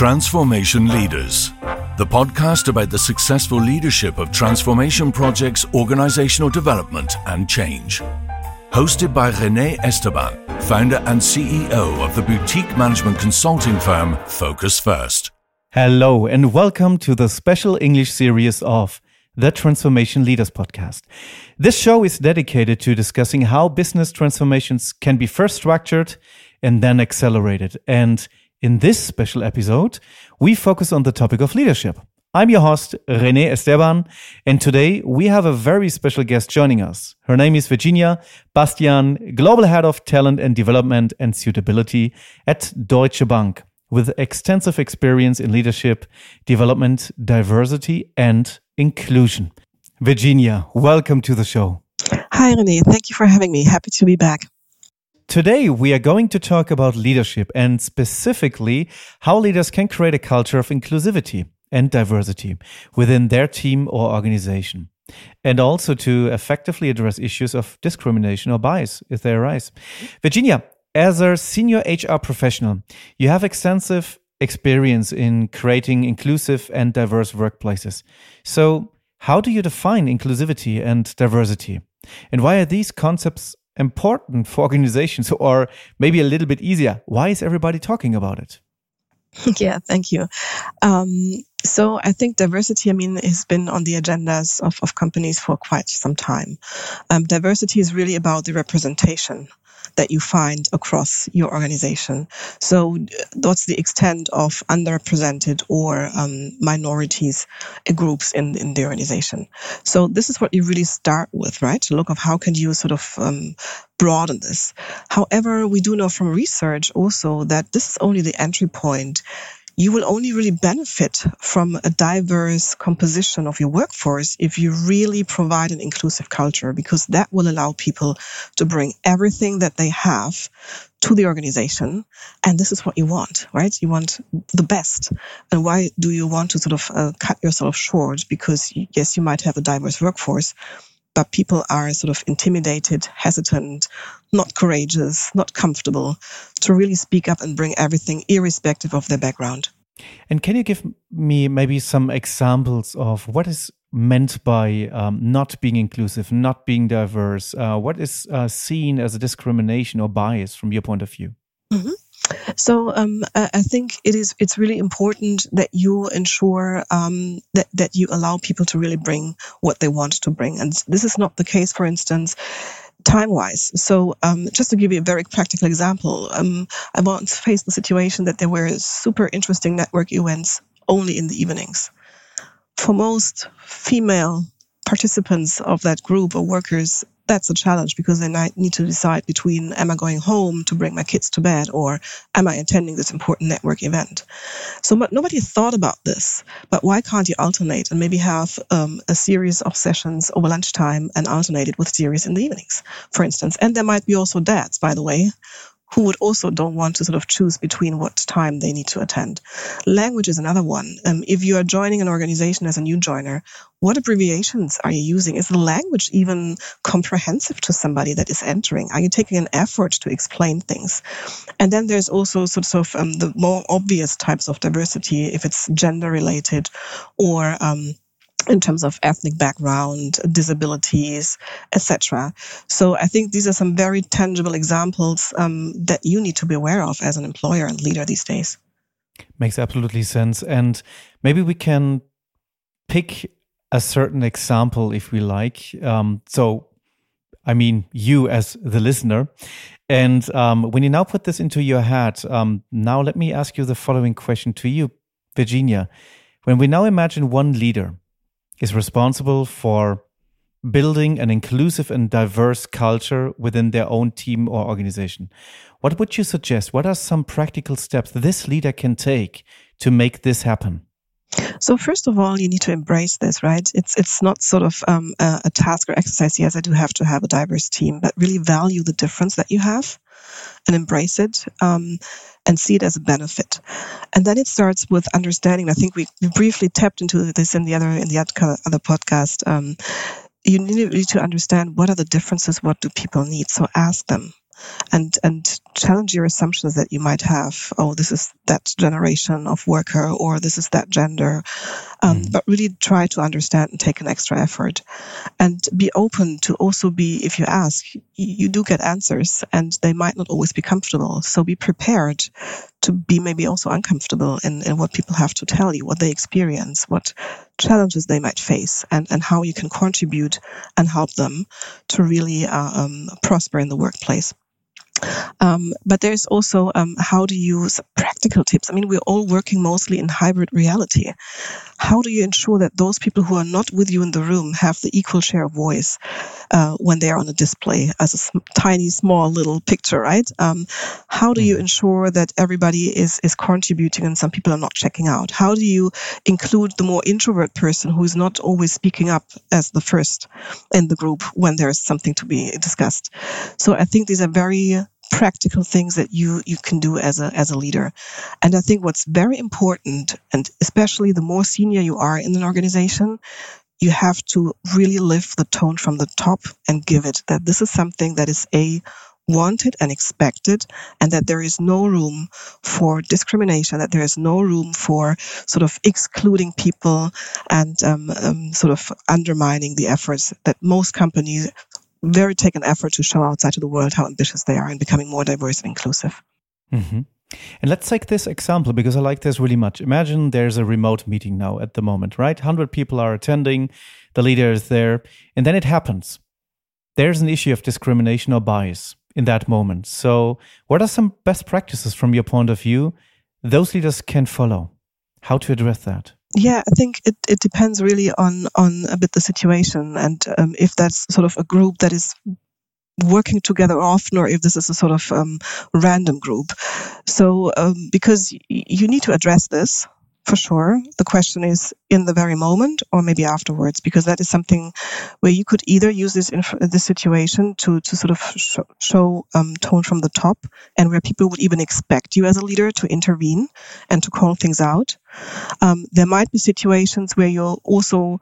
Transformation Leaders, the podcast about the successful leadership of transformation projects, organizational development, and change. Hosted by Rene Esteban, founder and CEO of the boutique management consulting firm FocusFirst. Hello, and welcome to the special English series of the Transformation Leaders Podcast. This show is dedicated to discussing how business transformations can be first structured and then accelerated. And in this special episode, we focus on the topic of leadership. I'm your host, Rene Esteban, and today we have a very special guest joining us. Her name is Virginia Bastian, Global Head of Talent and Development and Suitability at Deutsche Bank, with extensive experience in leadership, development, diversity, and inclusion. Virginia, welcome to the show. Hi, Rene. Thank you for having me. Happy to be back. Today, we are going to talk about leadership and specifically how leaders can create a culture of inclusivity and diversity within their team or organization, and also to effectively address issues of discrimination or bias if they arise. Virginia, as a senior HR professional, you have extensive experience in creating inclusive and diverse workplaces. So, how do you define inclusivity and diversity? And why are these concepts important for organizations or maybe a little bit easier. Why is everybody talking about it? Yeah thank you. Um, so i think diversity i mean has been on the agendas of, of companies for quite some time um, diversity is really about the representation that you find across your organization. So, what's the extent of underrepresented or um, minorities uh, groups in, in the organization? So, this is what you really start with, right? To look of how can you sort of um, broaden this. However, we do know from research also that this is only the entry point you will only really benefit from a diverse composition of your workforce if you really provide an inclusive culture, because that will allow people to bring everything that they have to the organization. And this is what you want, right? You want the best. And why do you want to sort of uh, cut yourself short? Because yes, you might have a diverse workforce, but people are sort of intimidated, hesitant, not courageous, not comfortable to really speak up and bring everything irrespective of their background. And can you give me maybe some examples of what is meant by um, not being inclusive, not being diverse? Uh, what is uh, seen as a discrimination or bias from your point of view? Mm -hmm. So um, I think it is it's really important that you ensure um, that that you allow people to really bring what they want to bring, and this is not the case, for instance. Time wise. So, um, just to give you a very practical example, um, I once faced the situation that there were super interesting network events only in the evenings. For most female participants of that group or workers, that's a challenge because then I need to decide between am I going home to bring my kids to bed or am I attending this important network event? So nobody thought about this, but why can't you alternate and maybe have um, a series of sessions over lunchtime and alternate it with series in the evenings, for instance? And there might be also dads, by the way, who would also don't want to sort of choose between what time they need to attend. Language is another one. Um, if you are joining an organization as a new joiner, what abbreviations are you using? Is the language even comprehensive to somebody that is entering? Are you taking an effort to explain things? And then there's also sort of um, the more obvious types of diversity, if it's gender related or um, in terms of ethnic background, disabilities, etc. So I think these are some very tangible examples um, that you need to be aware of as an employer and leader these days. Makes absolutely sense. And maybe we can pick a certain example if we like. Um, so, I mean, you as the listener. And um, when you now put this into your head, um, now let me ask you the following question to you, Virginia. When we now imagine one leader is responsible for building an inclusive and diverse culture within their own team or organization. What would you suggest? What are some practical steps this leader can take to make this happen? So first of all, you need to embrace this, right? It's it's not sort of um, a, a, task or exercise. Yes, I do have to have a diverse team, but really value the difference that you have and embrace it um, and see it as a benefit. And then it starts with understanding. I think we, we briefly tapped into this in the other in the other podcast. Um, you need to understand what are the differences. What do people need? So ask them and and challenge your assumptions that you might have. Oh, this is that generation of worker, or this is that gender. Um, mm. But really try to understand and take an extra effort, and be open to also be. If you ask, you do get answers, and they might not always be comfortable. So be prepared to be maybe also uncomfortable in, in what people have to tell you, what they experience, what challenges they might face, and, and how you can contribute and help them to really uh, um, prosper in the workplace. Um, but there's also um, how to use practical tips. I mean, we're all working mostly in hybrid reality. How do you ensure that those people who are not with you in the room have the equal share of voice uh, when they are on a display as a sm- tiny, small little picture, right? Um, how do you mm-hmm. ensure that everybody is is contributing and some people are not checking out? How do you include the more introvert person who is not always speaking up as the first in the group when there is something to be discussed? So I think these are very practical things that you you can do as a as a leader. And I think what's very important, and especially the more senior you are in an organization, you have to really lift the tone from the top and give it that this is something that is a wanted and expected, and that there is no room for discrimination, that there is no room for sort of excluding people and um, um, sort of undermining the efforts that most companies very take an effort to show outside to the world how ambitious they are in becoming more diverse and inclusive. Mm-hmm. And let's take this example because I like this really much. Imagine there's a remote meeting now at the moment, right? 100 people are attending, the leader is there, and then it happens. There's an issue of discrimination or bias in that moment. So, what are some best practices from your point of view those leaders can follow? How to address that? Yeah, I think it, it depends really on on a bit the situation and um, if that's sort of a group that is working together often or if this is a sort of um, random group. So um, because you need to address this for sure. The question is in the very moment or maybe afterwards, because that is something where you could either use this inf- this situation to to sort of sh- show um, tone from the top, and where people would even expect you as a leader to intervene and to call things out. Um, there might be situations where you'll also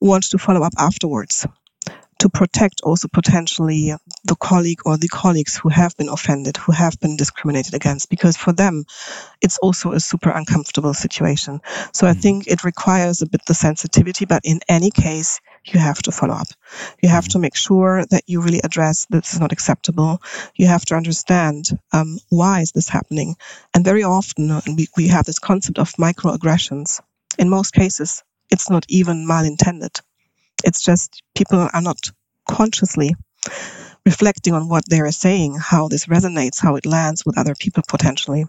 want to follow up afterwards to protect also potentially the colleague or the colleagues who have been offended, who have been discriminated against, because for them, it's also a super uncomfortable situation. So I mm-hmm. think it requires a bit the sensitivity, but in any case, you have to follow up. You have mm-hmm. to make sure that you really address this is not acceptable. You have to understand um, why is this happening. And very often, uh, we, we have this concept of microaggressions. In most cases, it's not even malintended. It's just people are not consciously reflecting on what they're saying, how this resonates, how it lands with other people potentially.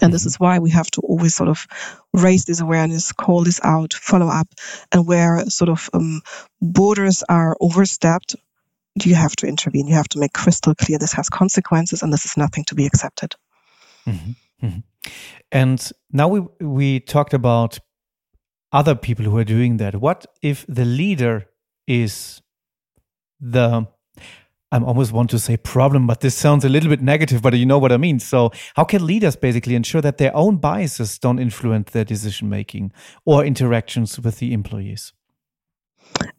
And this is why we have to always sort of raise this awareness, call this out, follow up, and where sort of um, borders are overstepped, you have to intervene. You have to make crystal clear this has consequences and this is nothing to be accepted. Mm-hmm. Mm-hmm. And now we we talked about other people who are doing that? What if the leader is the I almost want to say problem, but this sounds a little bit negative, but you know what I mean. So, how can leaders basically ensure that their own biases don't influence their decision making or interactions with the employees?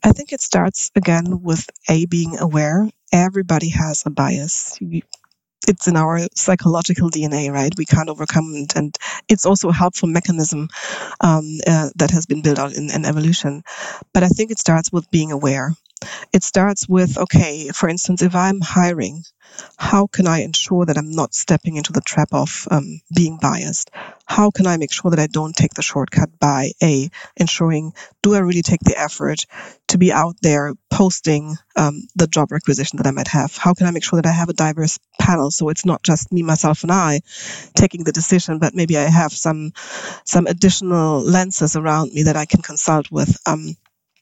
I think it starts again with A, being aware. Everybody has a bias it's in our psychological DNA, right? We can't overcome it. And it's also a helpful mechanism um, uh, that has been built out in, in evolution. But I think it starts with being aware. It starts with, okay, for instance, if I'm hiring, how can I ensure that I'm not stepping into the trap of um, being biased? How can I make sure that I don't take the shortcut by A, ensuring, do I really take the effort to be out there posting um, the job requisition that I might have? How can I make sure that I have a diverse panel so it's not just me, myself, and I taking the decision, but maybe I have some some additional lenses around me that I can consult with. Um,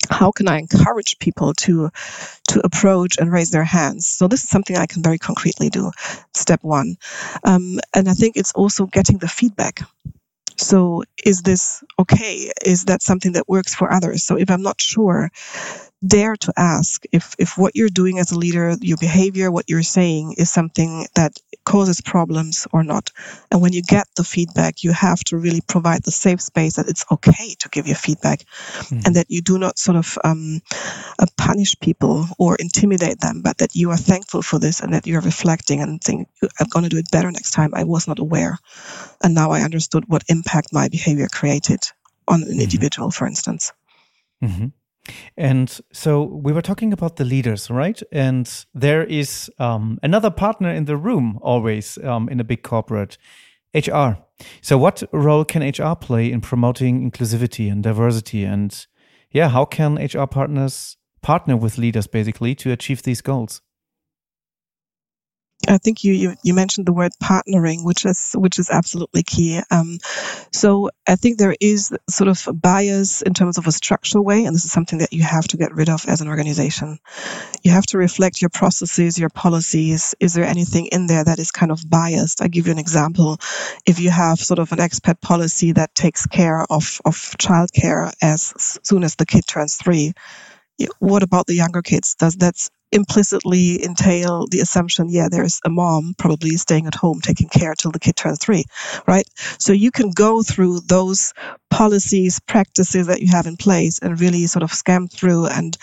how can I encourage people to to approach and raise their hands? So this is something I can very concretely do. Step one, um, and I think it's also getting the feedback. So is this okay? Is that something that works for others? So if I'm not sure, dare to ask if, if what you're doing as a leader, your behavior, what you're saying is something that causes problems or not. And when you get the feedback, you have to really provide the safe space that it's okay to give you feedback mm. and that you do not sort of um, uh, punish people or intimidate them, but that you are thankful for this and that you're reflecting and think, I'm going to do it better next time. I was not aware. And now I understood what impact my behavior created on an mm-hmm. individual, for instance. Mm-hmm. And so we were talking about the leaders, right? And there is um, another partner in the room always um, in a big corporate, HR. So, what role can HR play in promoting inclusivity and diversity? And yeah, how can HR partners partner with leaders basically to achieve these goals? I think you, you, you mentioned the word partnering, which is which is absolutely key. Um, so I think there is sort of a bias in terms of a structural way, and this is something that you have to get rid of as an organization. You have to reflect your processes, your policies. Is there anything in there that is kind of biased? I give you an example. If you have sort of an expat policy that takes care of of childcare as soon as the kid turns three, what about the younger kids? Does that implicitly entail the assumption, yeah, there's a mom probably staying at home taking care till the kid turns three, right? So you can go through those policies, practices that you have in place and really sort of scan through and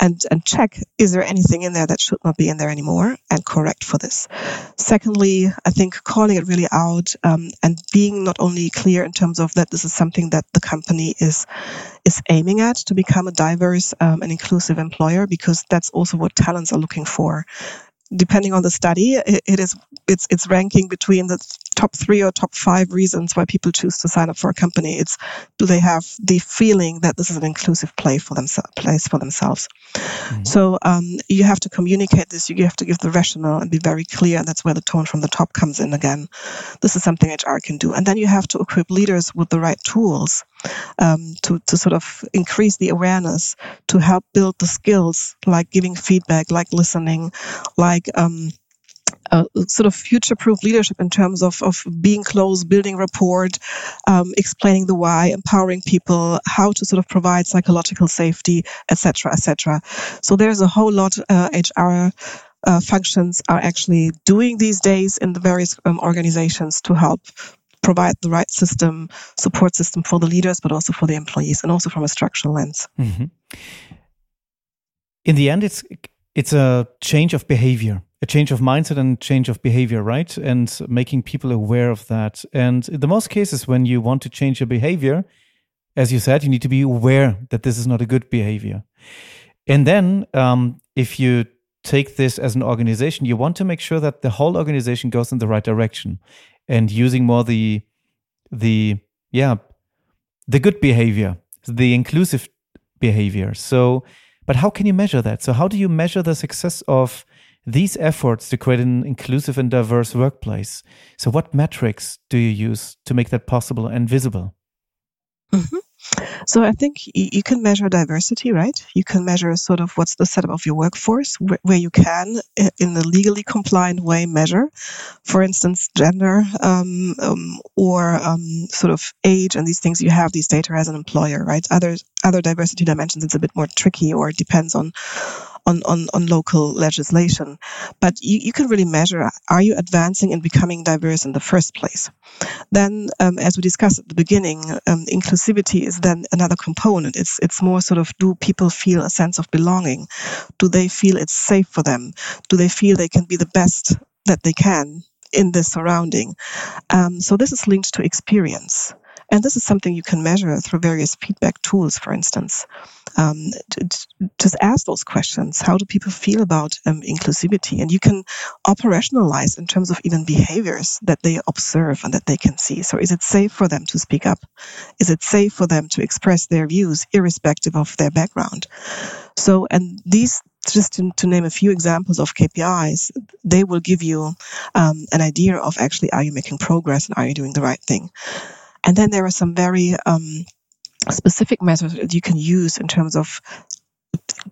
and and check is there anything in there that should not be in there anymore and correct for this. Secondly, I think calling it really out um, and being not only clear in terms of that this is something that the company is is aiming at to become a diverse um, and inclusive employer because that's also what talents are looking for depending on the study, it, it is it's it's ranking between the top three or top five reasons why people choose to sign up for a company. It's do they have the feeling that this is an inclusive play for themselves, place for themselves. Mm-hmm. So um, you have to communicate this. You have to give the rationale and be very clear. And that's where the tone from the top comes in again. This is something HR can do. And then you have to equip leaders with the right tools um, to, to sort of increase the awareness, to help build the skills like giving feedback, like listening, like um, sort of future-proof leadership in terms of, of being close, building rapport, um, explaining the why, empowering people, how to sort of provide psychological safety, etc., etc. So there's a whole lot uh, HR uh, functions are actually doing these days in the various um, organizations to help provide the right system, support system for the leaders, but also for the employees, and also from a structural lens. Mm-hmm. In the end, it's it's a change of behavior a change of mindset and change of behavior, right? And making people aware of that. And in the most cases, when you want to change your behavior, as you said, you need to be aware that this is not a good behavior. And then, um, if you take this as an organization, you want to make sure that the whole organization goes in the right direction and using more the, the, yeah, the good behavior, the inclusive behavior. So, but how can you measure that? So, how do you measure the success of these efforts to create an inclusive and diverse workplace. So, what metrics do you use to make that possible and visible? Mm-hmm. So I think you can measure diversity, right? You can measure sort of what's the setup of your workforce, where you can, in a legally compliant way, measure, for instance, gender um, um, or um, sort of age and these things. You have these data as an employer, right? Other other diversity dimensions, it's a bit more tricky, or it depends on on, on, on local legislation. But you, you can really measure are you advancing and becoming diverse in the first place? Then, um, as we discussed at the beginning, um, inclusivity is then another component. It's, it's more sort of do people feel a sense of belonging? Do they feel it's safe for them? Do they feel they can be the best that they can in this surrounding? Um, so this is linked to experience. And this is something you can measure through various feedback tools, for instance. Um, just ask those questions. How do people feel about um, inclusivity? And you can operationalize in terms of even behaviors that they observe and that they can see. So is it safe for them to speak up? Is it safe for them to express their views irrespective of their background? So, and these just to, to, name a few examples of KPIs, they will give you um, an idea of actually are you making progress and are you doing the right thing. And then there are some very um, specific methods that you can use in terms of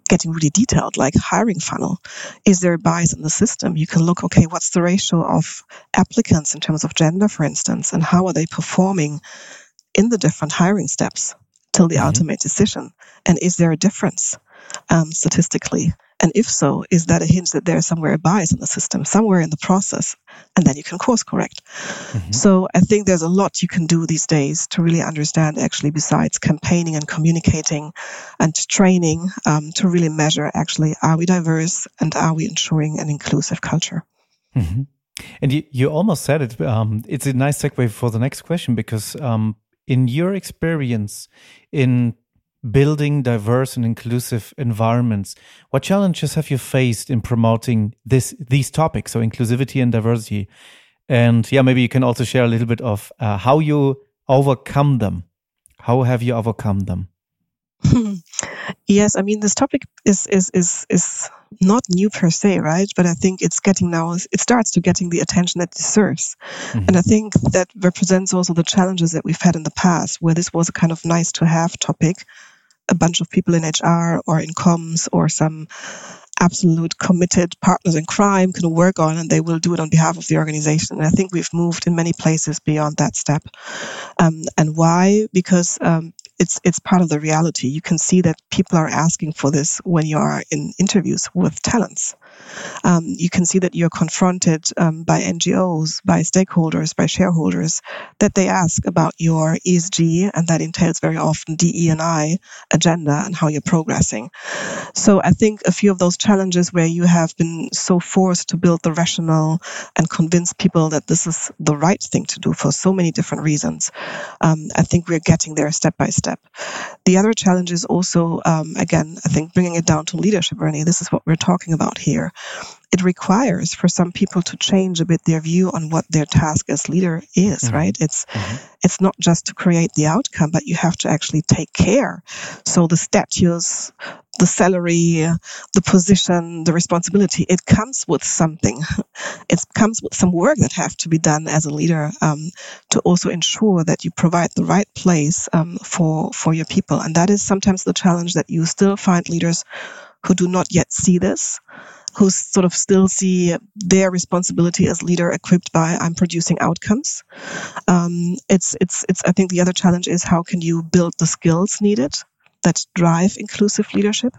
getting really detailed, like hiring funnel. Is there a bias in the system? You can look, okay, what's the ratio of applicants in terms of gender, for instance, and how are they performing in the different hiring steps till the mm-hmm. ultimate decision? And is there a difference? Um, statistically? And if so, is that a hint that there's somewhere a bias in the system, somewhere in the process? And then you can course correct. Mm-hmm. So I think there's a lot you can do these days to really understand, actually, besides campaigning and communicating and training, um, to really measure actually, are we diverse and are we ensuring an inclusive culture? Mm-hmm. And you, you almost said it. Um, it's a nice segue for the next question because, um, in your experience in building diverse and inclusive environments, what challenges have you faced in promoting this these topics, so inclusivity and diversity? And yeah, maybe you can also share a little bit of uh, how you overcome them. How have you overcome them? yes, I mean this topic is is is is not new per se, right? But I think it's getting now it starts to getting the attention that it deserves, mm-hmm. and I think that represents also the challenges that we've had in the past, where this was a kind of nice to have topic. A bunch of people in HR or in comms or some absolute committed partners in crime can work on and they will do it on behalf of the organization. And I think we've moved in many places beyond that step. Um, and why? Because um, it's it's part of the reality. You can see that people are asking for this when you are in interviews with talents. Um, you can see that you're confronted um, by NGOs, by stakeholders, by shareholders that they ask about your ESG, and that entails very often DE and I agenda and how you're progressing. So I think a few of those challenges where you have been so forced to build the rationale and convince people that this is the right thing to do for so many different reasons. Um, I think we're getting there step by step step. The other challenge is also, um, again, I think bringing it down to leadership, René. This is what we're talking about here. It requires for some people to change a bit their view on what their task as leader is, mm-hmm. right? It's mm-hmm. it's not just to create the outcome, but you have to actually take care. So the statutes, the salary, the position, the responsibility, it comes with something. It comes with some work that have to be done as a leader um, to also ensure that you provide the right place um, for for your people. And that is sometimes the challenge that you still find leaders who do not yet see this who sort of still see their responsibility as leader equipped by I'm producing outcomes. Um, it's it's it's. I think the other challenge is how can you build the skills needed that drive inclusive leadership.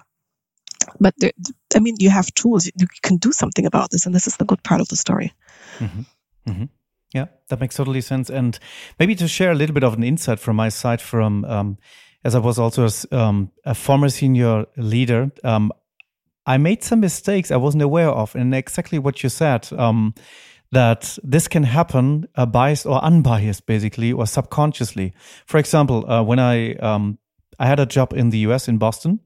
But there, I mean, you have tools. You can do something about this, and this is the good part of the story. Mm-hmm. Mm-hmm. Yeah, that makes totally sense. And maybe to share a little bit of an insight from my side, from um, as I was also um, a former senior leader, um, I made some mistakes I wasn't aware of, and exactly what you said. Um, that this can happen uh, biased or unbiased, basically, or subconsciously. For example, uh, when I um, I had a job in the US in Boston,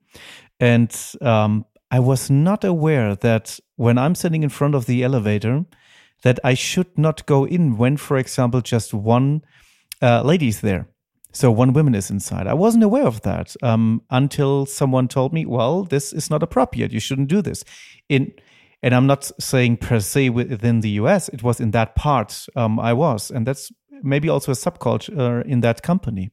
and um, I was not aware that when I'm sitting in front of the elevator, that I should not go in when, for example, just one uh, lady is there. So one woman is inside. I wasn't aware of that um, until someone told me, "Well, this is not appropriate. You shouldn't do this." In and I'm not saying per se within the US. It was in that part um, I was, and that's maybe also a subculture in that company.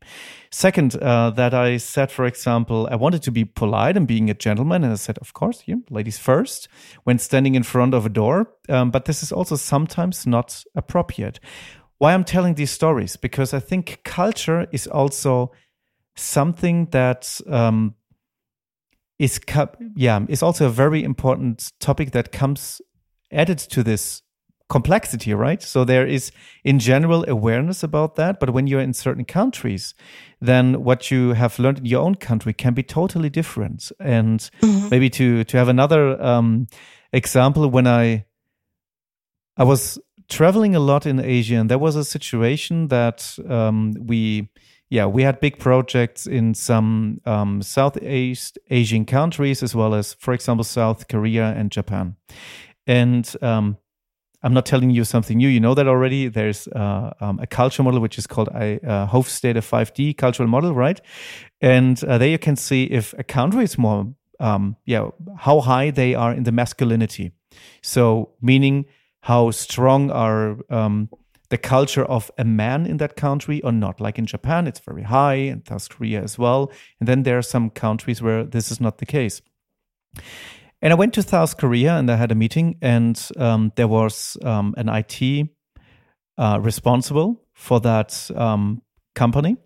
Second, uh, that I said, for example, I wanted to be polite and being a gentleman, and I said, of course, yeah, ladies first when standing in front of a door. Um, but this is also sometimes not appropriate. Why I'm telling these stories? Because I think culture is also something that um, is yeah is also a very important topic that comes added to this complexity, right? So there is, in general, awareness about that. But when you're in certain countries, then what you have learned in your own country can be totally different. And mm-hmm. maybe to to have another um, example, when I I was traveling a lot in Asia, and there was a situation that um, we yeah, we had big projects in some um, Southeast Asian countries, as well as, for example, South Korea and Japan. And um, I'm not telling you something new. You know that already. There's uh, um, a culture model which is called a uh, Hofstede 5D cultural model, right? And uh, there you can see if a country is more, um, yeah, how high they are in the masculinity. So meaning how strong are um, the culture of a man in that country or not. Like in Japan, it's very high, and South Korea as well. And then there are some countries where this is not the case. And I went to South Korea and I had a meeting, and um, there was um, an IT uh, responsible for that um, company.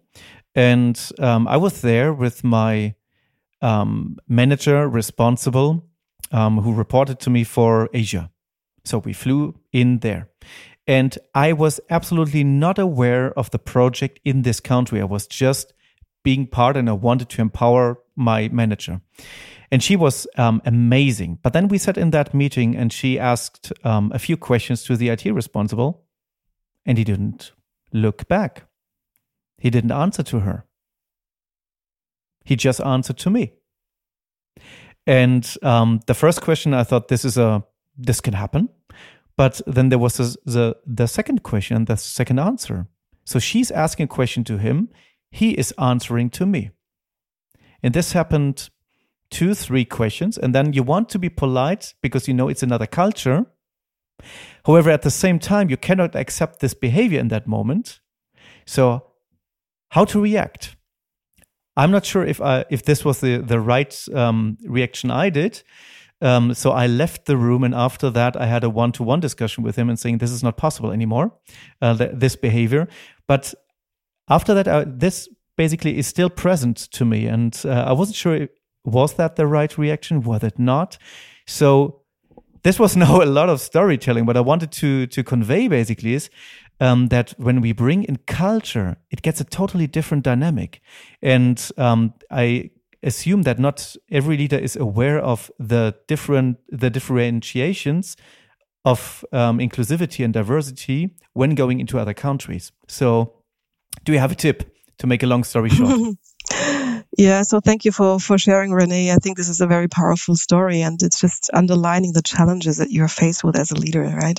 And um, I was there with my um, manager responsible who reported to me for Asia. So we flew in there. And I was absolutely not aware of the project in this country. I was just being part and I wanted to empower my manager. And she was um, amazing. But then we sat in that meeting and she asked um, a few questions to the IT responsible and he didn't look back. He didn't answer to her. He just answered to me. And um, the first question, I thought this is a this can happen, but then there was the the second question, the second answer. So she's asking a question to him, he is answering to me, and this happened two, three questions, and then you want to be polite because you know it's another culture. However, at the same time, you cannot accept this behavior in that moment. So, how to react? I'm not sure if I, if this was the the right um, reaction I did. Um, so I left the room, and after that, I had a one to one discussion with him and saying this is not possible anymore, uh, th- this behavior. But after that, uh, this basically is still present to me, and uh, I wasn't sure was that the right reaction, was it not? So this was now a lot of storytelling. What I wanted to to convey basically is um, that when we bring in culture, it gets a totally different dynamic. And um, I assume that not every leader is aware of the different the differentiations of um, inclusivity and diversity when going into other countries. So, do you have a tip to make a long story short? Yeah, so thank you for, for sharing, René. I think this is a very powerful story and it's just underlining the challenges that you're faced with as a leader, right?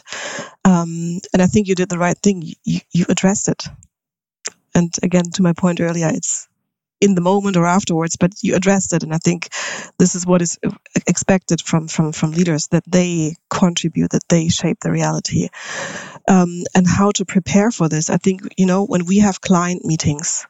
Um, and I think you did the right thing. You, you addressed it. And again, to my point earlier, it's in the moment or afterwards, but you addressed it. And I think this is what is expected from, from, from leaders that they contribute, that they shape the reality. Um, and how to prepare for this. I think, you know, when we have client meetings,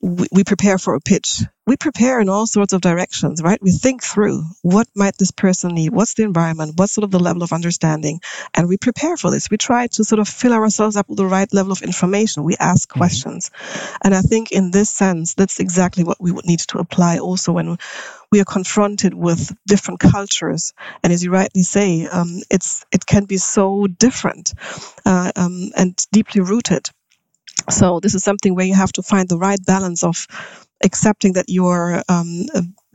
we, we prepare for a pitch. We prepare in all sorts of directions, right? We think through what might this person need? What's the environment? What's sort of the level of understanding? And we prepare for this. We try to sort of fill ourselves up with the right level of information. We ask mm-hmm. questions. And I think in this sense, that's exactly what we would need to apply also when we are confronted with different cultures. And as you rightly say, um, it's, it can be so different, uh, um, and deeply rooted. So this is something where you have to find the right balance of accepting that you're um,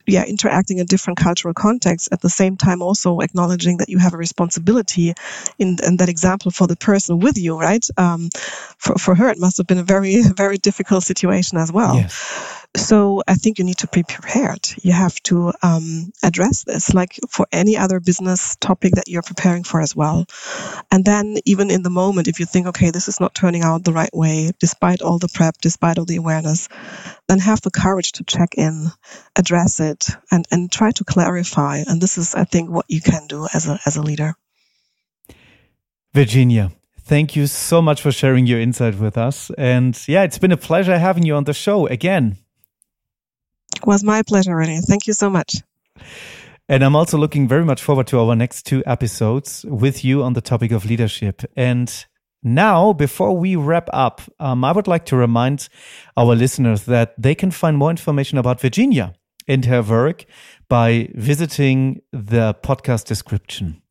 yeah interacting in different cultural contexts at the same time also acknowledging that you have a responsibility in, in that example for the person with you right um, for, for her it must have been a very very difficult situation as well yes. So I think you need to be prepared. You have to um, address this like for any other business topic that you're preparing for as well. And then even in the moment, if you think, okay, this is not turning out the right way, despite all the prep, despite all the awareness, then have the courage to check in, address it, and, and try to clarify. And this is, I think, what you can do as a, as a leader. Virginia, thank you so much for sharing your insight with us. And yeah, it's been a pleasure having you on the show again. Was my pleasure, René. Thank you so much. And I'm also looking very much forward to our next two episodes with you on the topic of leadership. And now, before we wrap up, um, I would like to remind our listeners that they can find more information about Virginia and her work by visiting the podcast description.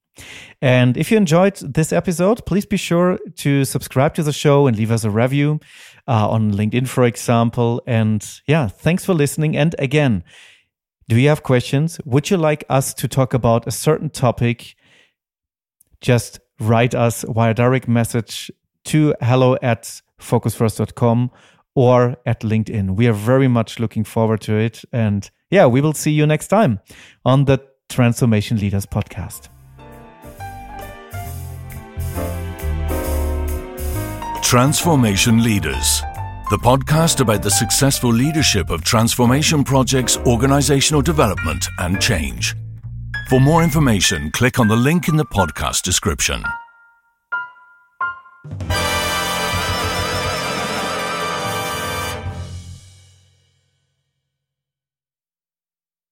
And if you enjoyed this episode, please be sure to subscribe to the show and leave us a review uh, on LinkedIn, for example. And yeah, thanks for listening. And again, do you have questions? Would you like us to talk about a certain topic? Just write us via direct message to hello at focusfirst.com or at LinkedIn. We are very much looking forward to it. And yeah, we will see you next time on the Transformation Leaders podcast. Transformation Leaders, the podcast about the successful leadership of transformation projects, organizational development, and change. For more information, click on the link in the podcast description.